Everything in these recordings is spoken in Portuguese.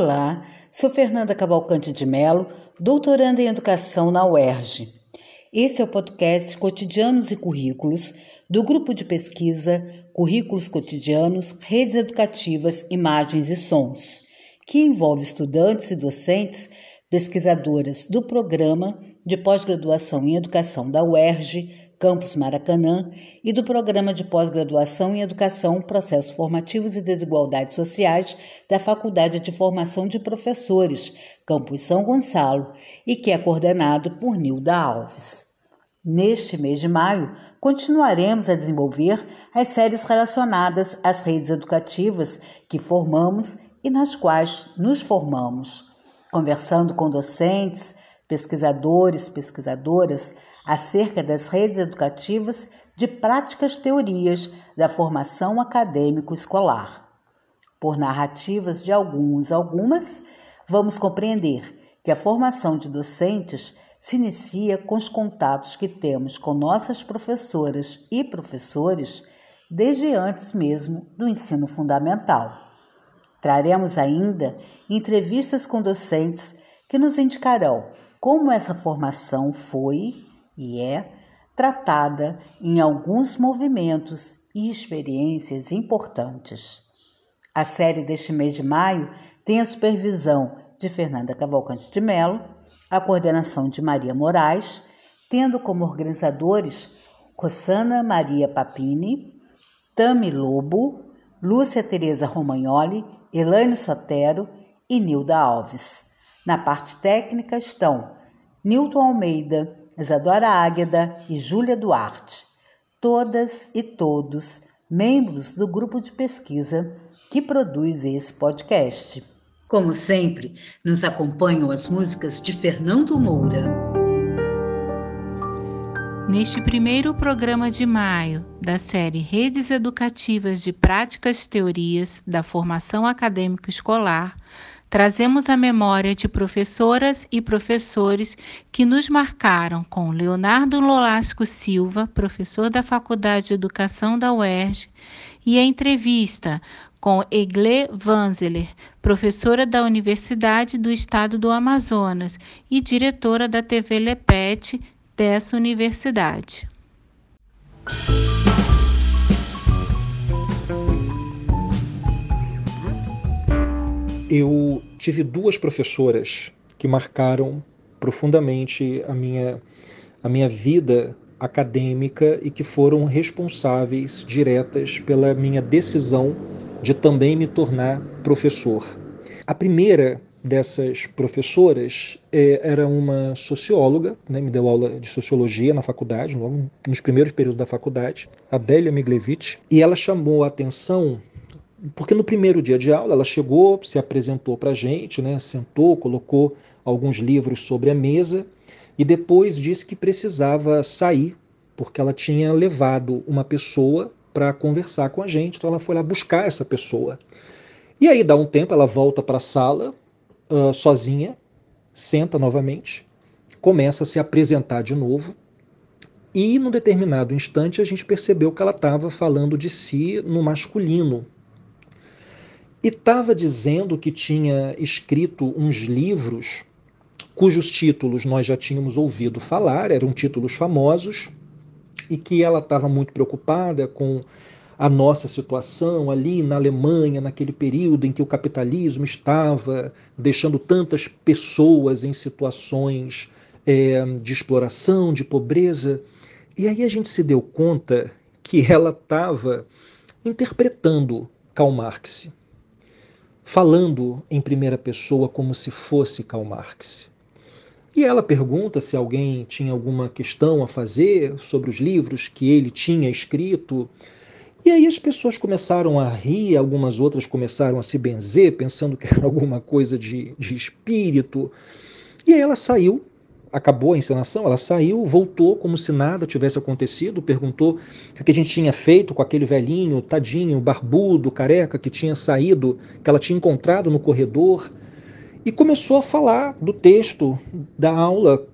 Olá, sou Fernanda Cavalcante de Melo, doutoranda em Educação na UERJ. Este é o podcast Cotidianos e Currículos do grupo de pesquisa Currículos Cotidianos, Redes Educativas, Imagens e Sons, que envolve estudantes e docentes, pesquisadoras do programa de pós-graduação em Educação da UERJ, Campus Maracanã, e do Programa de Pós-Graduação em Educação, Processos Formativos e Desigualdades Sociais da Faculdade de Formação de Professores, Campus São Gonçalo, e que é coordenado por Nilda Alves. Neste mês de maio, continuaremos a desenvolver as séries relacionadas às redes educativas que formamos e nas quais nos formamos, conversando com docentes, pesquisadores, pesquisadoras, acerca das redes educativas de práticas teorias da formação acadêmico escolar. Por narrativas de alguns algumas, vamos compreender que a formação de docentes se inicia com os contatos que temos com nossas professoras e professores desde antes mesmo do ensino fundamental. Traremos ainda entrevistas com docentes que nos indicarão como essa formação foi e é tratada em alguns movimentos e experiências importantes. A série deste mês de maio tem a supervisão de Fernanda Cavalcante de Mello, a coordenação de Maria Moraes, tendo como organizadores Rossana Maria Papini, Tami Lobo, Lúcia Tereza Romagnoli, Elaine Sotero e Nilda Alves. Na parte técnica estão Nilton Almeida, Isadora Águeda e Júlia Duarte, todas e todos membros do grupo de pesquisa que produz esse podcast. Como sempre, nos acompanham as músicas de Fernando Moura. Neste primeiro programa de maio da série Redes Educativas de Práticas Teorias da Formação Acadêmico Escolar, trazemos a memória de professoras e professores que nos marcaram com Leonardo Lolasco Silva, professor da Faculdade de Educação da UERJ, e a entrevista com Egle Vanzeler, professora da Universidade do Estado do Amazonas e diretora da TV Lepete dessa universidade. Eu tive duas professoras que marcaram profundamente a minha, a minha vida acadêmica e que foram responsáveis diretas pela minha decisão de também me tornar professor. A primeira dessas professoras é, era uma socióloga, né, me deu aula de sociologia na faculdade, logo nos primeiros períodos da faculdade, Adélia Miglevich, e ela chamou a atenção porque no primeiro dia de aula ela chegou, se apresentou para a gente, né, sentou, colocou alguns livros sobre a mesa e depois disse que precisava sair, porque ela tinha levado uma pessoa para conversar com a gente, então ela foi lá buscar essa pessoa. E aí dá um tempo, ela volta para a sala uh, sozinha, senta novamente, começa a se apresentar de novo. E num determinado instante a gente percebeu que ela estava falando de si no masculino, e estava dizendo que tinha escrito uns livros cujos títulos nós já tínhamos ouvido falar, eram títulos famosos, e que ela estava muito preocupada com a nossa situação ali na Alemanha, naquele período em que o capitalismo estava deixando tantas pessoas em situações é, de exploração, de pobreza. E aí a gente se deu conta que ela estava interpretando Karl Marx falando em primeira pessoa como se fosse Karl Marx. E ela pergunta se alguém tinha alguma questão a fazer sobre os livros que ele tinha escrito. E aí as pessoas começaram a rir, algumas outras começaram a se benzer, pensando que era alguma coisa de, de espírito. E aí ela saiu acabou a encenação, ela saiu, voltou como se nada tivesse acontecido, perguntou o que a gente tinha feito com aquele velhinho, tadinho, barbudo, careca, que tinha saído, que ela tinha encontrado no corredor, e começou a falar do texto da aula.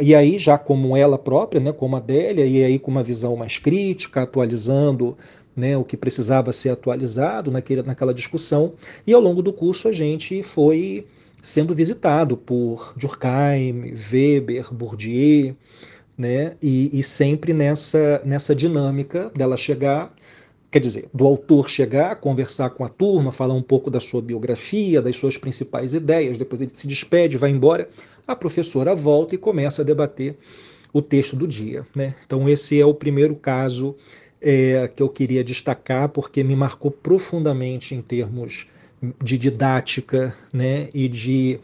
e aí já como ela própria, né, como Adélia, e aí com uma visão mais crítica, atualizando né, o que precisava ser atualizado naquele, naquela discussão, e ao longo do curso a gente foi sendo visitado por Durkheim, Weber, Bourdieu, né, e, e sempre nessa, nessa dinâmica dela chegar quer dizer, do autor chegar, conversar com a turma, falar um pouco da sua biografia, das suas principais ideias, depois ele se despede, vai embora, a professora volta e começa a debater o texto do dia. Né? Então, esse é o primeiro caso é, que eu queria destacar, porque me marcou profundamente em termos de didática né? e, de,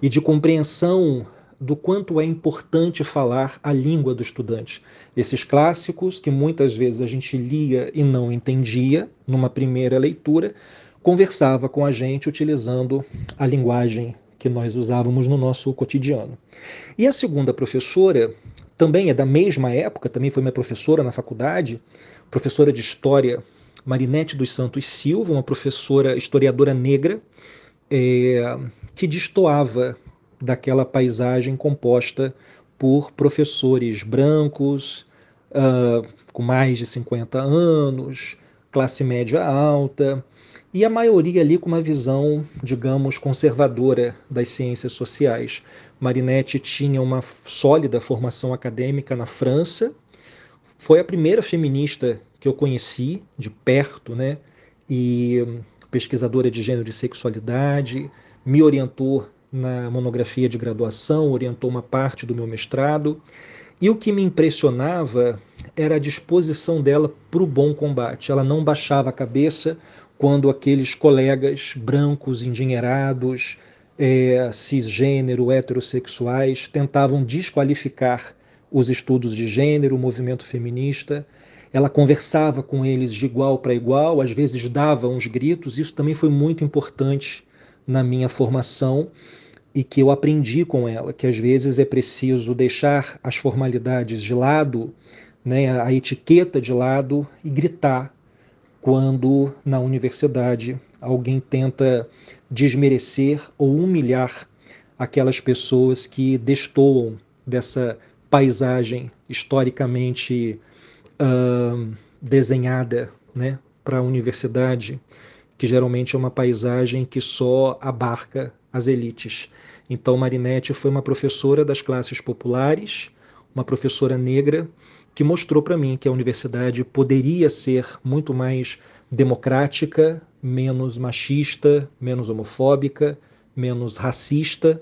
e de compreensão do quanto é importante falar a língua do estudante. Esses clássicos que muitas vezes a gente lia e não entendia numa primeira leitura, conversava com a gente utilizando a linguagem que nós usávamos no nosso cotidiano. E a segunda professora também é da mesma época, também foi minha professora na faculdade, professora de História, Marinete dos Santos Silva, uma professora historiadora negra, é, que destoava daquela paisagem composta por professores brancos, uh, com mais de 50 anos, classe média alta, e a maioria ali com uma visão, digamos, conservadora das ciências sociais. Marinetti tinha uma sólida formação acadêmica na França, foi a primeira feminista que eu conheci de perto, né? E pesquisadora de gênero e sexualidade, me orientou na monografia de graduação, orientou uma parte do meu mestrado. E o que me impressionava era a disposição dela para o bom combate. Ela não baixava a cabeça quando aqueles colegas brancos, endinheirados, é, cisgênero, heterossexuais tentavam desqualificar os estudos de gênero, o movimento feminista. Ela conversava com eles de igual para igual, às vezes dava uns gritos. Isso também foi muito importante na minha formação e que eu aprendi com ela, que às vezes é preciso deixar as formalidades de lado, né, a etiqueta de lado e gritar quando na universidade alguém tenta desmerecer ou humilhar aquelas pessoas que destoam dessa paisagem historicamente uh, desenhada né, para a universidade, que geralmente é uma paisagem que só abarca as elites. Então, Marinetti foi uma professora das classes populares, uma professora negra, que mostrou para mim que a universidade poderia ser muito mais democrática, menos machista, menos homofóbica, menos racista,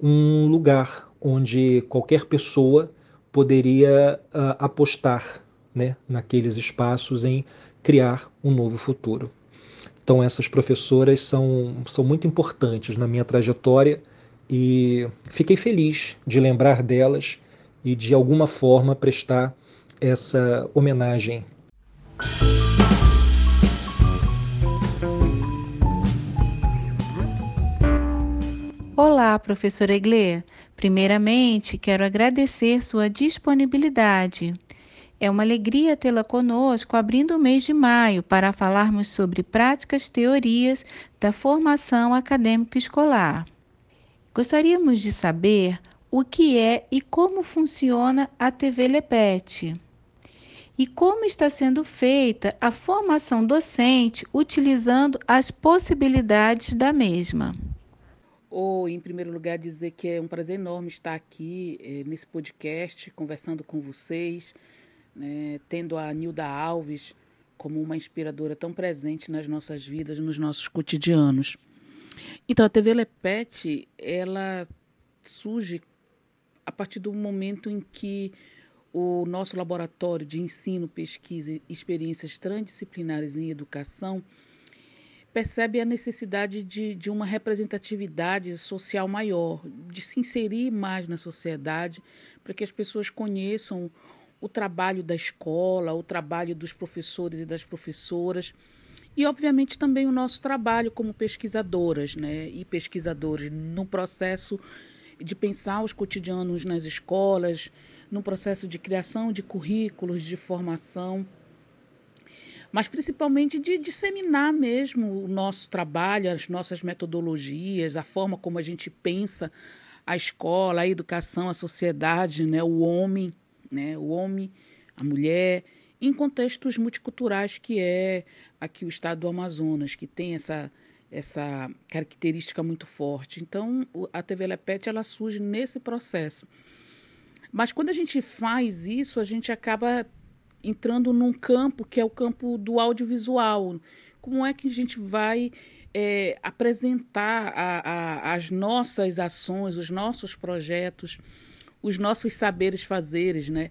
um lugar onde qualquer pessoa poderia uh, apostar né, naqueles espaços em criar um novo futuro. Então, essas professoras são, são muito importantes na minha trajetória e fiquei feliz de lembrar delas e de alguma forma prestar essa homenagem. Olá, professora Eglê. Primeiramente, quero agradecer sua disponibilidade é uma alegria tê-la conosco abrindo o mês de maio para falarmos sobre práticas teorias da formação acadêmica escolar. Gostaríamos de saber o que é e como funciona a TV Lepete e como está sendo feita a formação docente utilizando as possibilidades da mesma. Ou, em primeiro lugar, dizer que é um prazer enorme estar aqui eh, nesse podcast, conversando com vocês, né, tendo a Nilda Alves como uma inspiradora tão presente nas nossas vidas, nos nossos cotidianos. Então, a TV Lepete, ela surge a partir do momento em que o nosso laboratório de ensino, pesquisa e experiências transdisciplinares em educação percebe a necessidade de, de uma representatividade social maior, de se inserir mais na sociedade, para que as pessoas conheçam o trabalho da escola, o trabalho dos professores e das professoras e, obviamente, também o nosso trabalho como pesquisadoras né, e pesquisadores no processo de pensar os cotidianos nas escolas, no processo de criação de currículos, de formação, mas principalmente de disseminar mesmo o nosso trabalho, as nossas metodologias, a forma como a gente pensa a escola, a educação, a sociedade, né, o homem, né, o homem, a mulher, em contextos multiculturais que é aqui o estado do Amazonas, que tem essa essa característica muito forte. Então, a TV Lepete ela surge nesse processo. Mas quando a gente faz isso, a gente acaba entrando num campo que é o campo do audiovisual. Como é que a gente vai é, apresentar a, a, as nossas ações, os nossos projetos, os nossos saberes fazeres, né?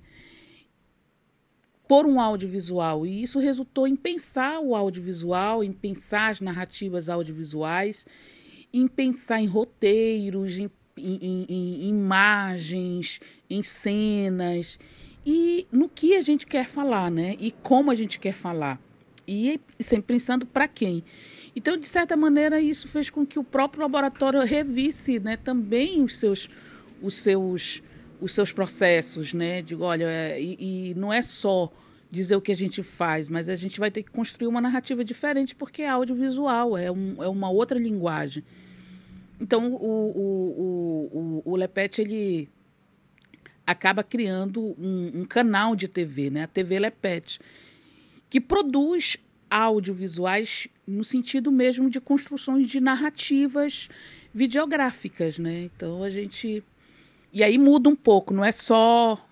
Por um audiovisual. E isso resultou em pensar o audiovisual, em pensar as narrativas audiovisuais, em pensar em roteiros, em, em, em, imagens, em cenas e no que a gente quer falar, né? E como a gente quer falar. E sempre pensando para quem. Então, de certa maneira, isso fez com que o próprio laboratório revisse né, também os seus, os seus, os seus processos. Né? Digo, olha, é, e, e não é só dizer o que a gente faz, mas a gente vai ter que construir uma narrativa diferente porque é audiovisual, é, um, é uma outra linguagem. Então, o, o, o, o, Lepete, ele acaba criando um, um canal de TV, né? a TV Lepete, que produz audiovisuais no sentido mesmo de construções de narrativas videográficas, né? Então a gente e aí muda um pouco, não é só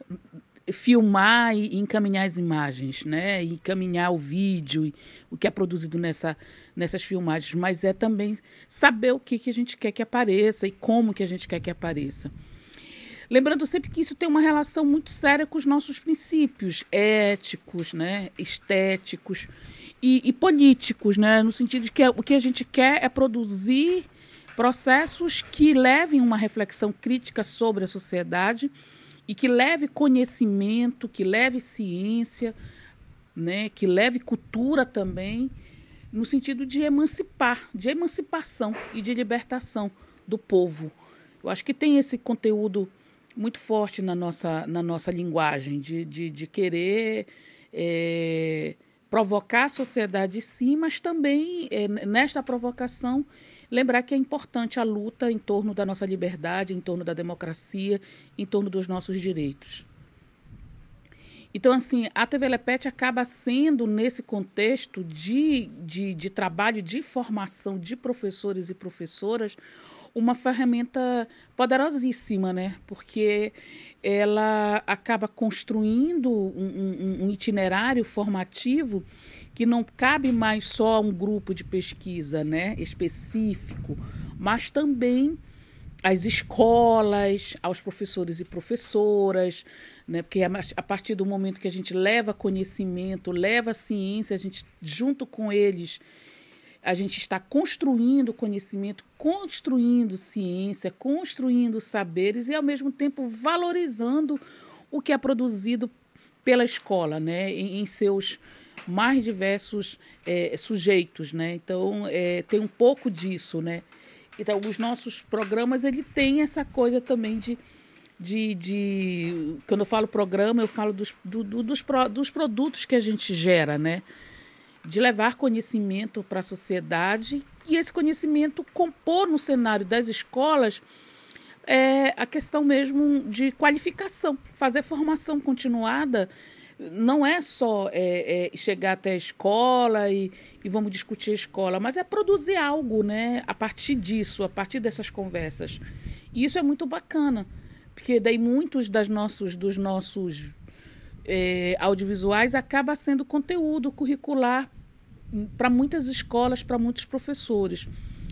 filmar e encaminhar as imagens, né? E encaminhar o vídeo, o que é produzido nessa, nessas filmagens, mas é também saber o que, que a gente quer que apareça e como que a gente quer que apareça. Lembrando sempre que isso tem uma relação muito séria com os nossos princípios éticos, né, estéticos e, e políticos, né, no sentido de que o que a gente quer é produzir processos que levem uma reflexão crítica sobre a sociedade e que leve conhecimento, que leve ciência, né, que leve cultura também, no sentido de emancipar, de emancipação e de libertação do povo. Eu acho que tem esse conteúdo muito forte na nossa, na nossa linguagem, de, de, de querer é, provocar a sociedade sim, mas também é, nesta provocação lembrar que é importante a luta em torno da nossa liberdade, em torno da democracia, em torno dos nossos direitos. Então, assim, a TV Lepete acaba sendo, nesse contexto de, de, de trabalho, de formação de professores e professoras, uma ferramenta poderosíssima, né? Porque ela acaba construindo um, um, um itinerário formativo que não cabe mais só a um grupo de pesquisa né, específico, mas também às escolas, aos professores e professoras, né, porque a partir do momento que a gente leva conhecimento, leva ciência, a gente, junto com eles, a gente está construindo conhecimento, construindo ciência, construindo saberes e, ao mesmo tempo, valorizando o que é produzido pela escola, né, em, em seus mais diversos é, sujeitos, né? Então, é, tem um pouco disso, né? Então, os nossos programas, ele tem essa coisa também de... De, de quando eu falo programa, eu falo dos, do, dos, dos produtos que a gente gera, né? de levar conhecimento para a sociedade e esse conhecimento compor no cenário das escolas é, a questão mesmo de qualificação, fazer formação continuada não é só é, é, chegar até a escola e, e, vamos discutir a escola, mas é produzir algo, né? A partir disso, a partir dessas conversas. E isso é muito bacana, porque daí muitos das nossos, dos nossos é, audiovisuais acaba sendo conteúdo curricular para muitas escolas, para muitos professores.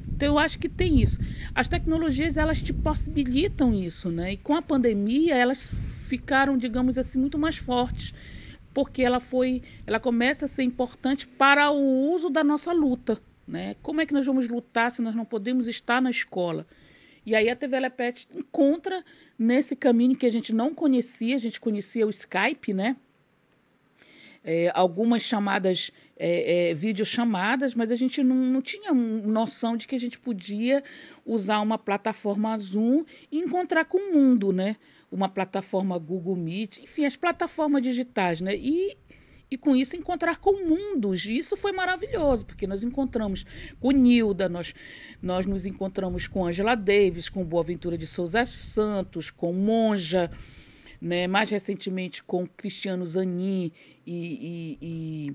Então eu acho que tem isso. As tecnologias elas te possibilitam isso, né? E com a pandemia elas ficaram, digamos assim, muito mais fortes, porque ela foi, ela começa a ser importante para o uso da nossa luta, né? Como é que nós vamos lutar se nós não podemos estar na escola? E aí a TV Lepet encontra nesse caminho que a gente não conhecia, a gente conhecia o Skype, né? É, algumas chamadas é, é, videochamadas, mas a gente não, não tinha noção de que a gente podia usar uma plataforma Zoom e encontrar com o mundo, né? Uma plataforma Google Meet, enfim, as plataformas digitais, né? E, e com isso encontrar com mundos. E isso foi maravilhoso, porque nós encontramos com Nilda, nós, nós nos encontramos com Angela Davis, com Boaventura de Souza Santos, com Monja, né? mais recentemente com Cristiano Zanin e, e, e,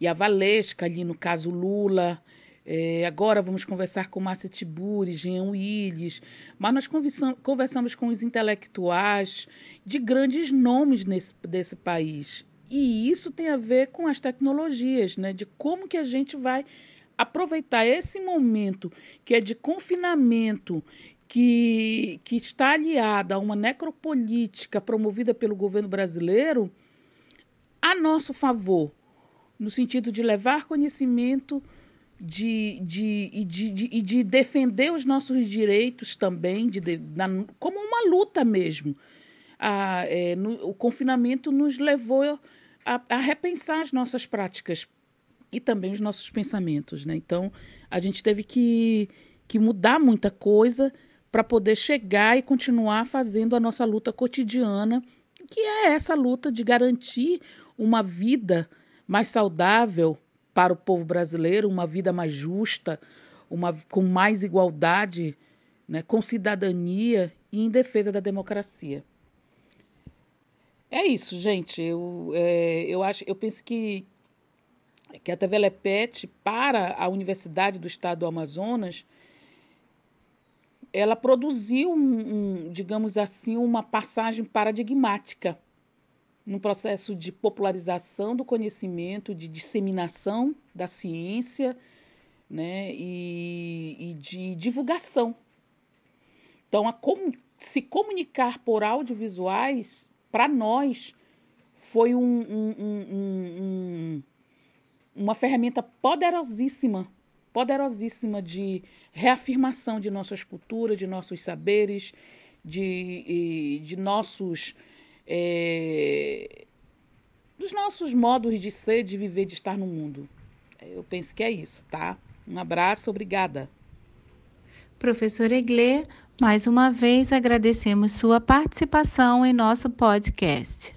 e a Valesca, ali no caso Lula. É, agora vamos conversar com Márcia Tiburi, Jean Willis, mas nós conversamos, com os intelectuais de grandes nomes nesse, desse país. E isso tem a ver com as tecnologias, né? de como que a gente vai aproveitar esse momento que é de confinamento, que, que está aliada a uma necropolítica promovida pelo governo brasileiro, a nosso favor, no sentido de levar conhecimento de, de, e, de, de, e de defender os nossos direitos também, de, de na, como uma luta mesmo. A, é, no, o confinamento nos levou a, a, repensar as nossas práticas e também os nossos pensamentos. Né? Então, a gente teve que, que mudar muita coisa para poder chegar e continuar fazendo a nossa luta cotidiana, que é essa luta de garantir uma vida mais saudável, para o povo brasileiro, uma vida mais justa, uma, com mais igualdade, né, com cidadania e em defesa da democracia. É isso, gente. Eu, é, eu, acho, eu penso que, que a TV para a Universidade do Estado do Amazonas, ela produziu, um, um, digamos assim, uma passagem paradigmática no processo de popularização do conhecimento, de disseminação da ciência né, e, e de divulgação. Então, a se comunicar por audiovisuais, para nós, foi um, um, uma ferramenta poderosíssima poderosíssima de reafirmação de nossas culturas, de nossos saberes, de, de nossos é, dos nossos modos de ser, de viver, de estar no mundo. Eu penso que é isso, tá? Um abraço, obrigada. Professora Eglê, mais uma vez agradecemos sua participação em nosso podcast.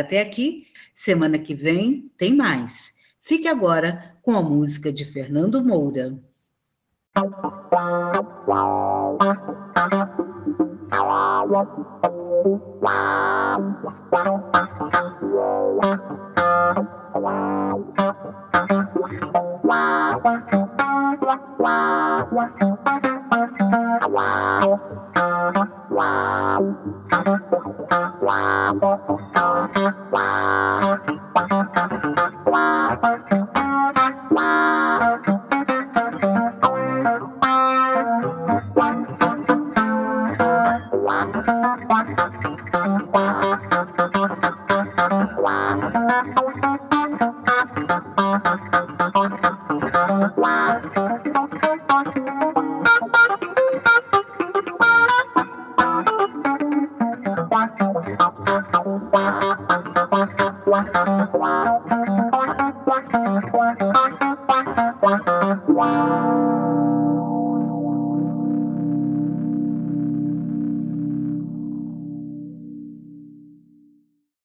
Até aqui, semana que vem tem mais. Fique agora com a música de Fernando Moura. Bye.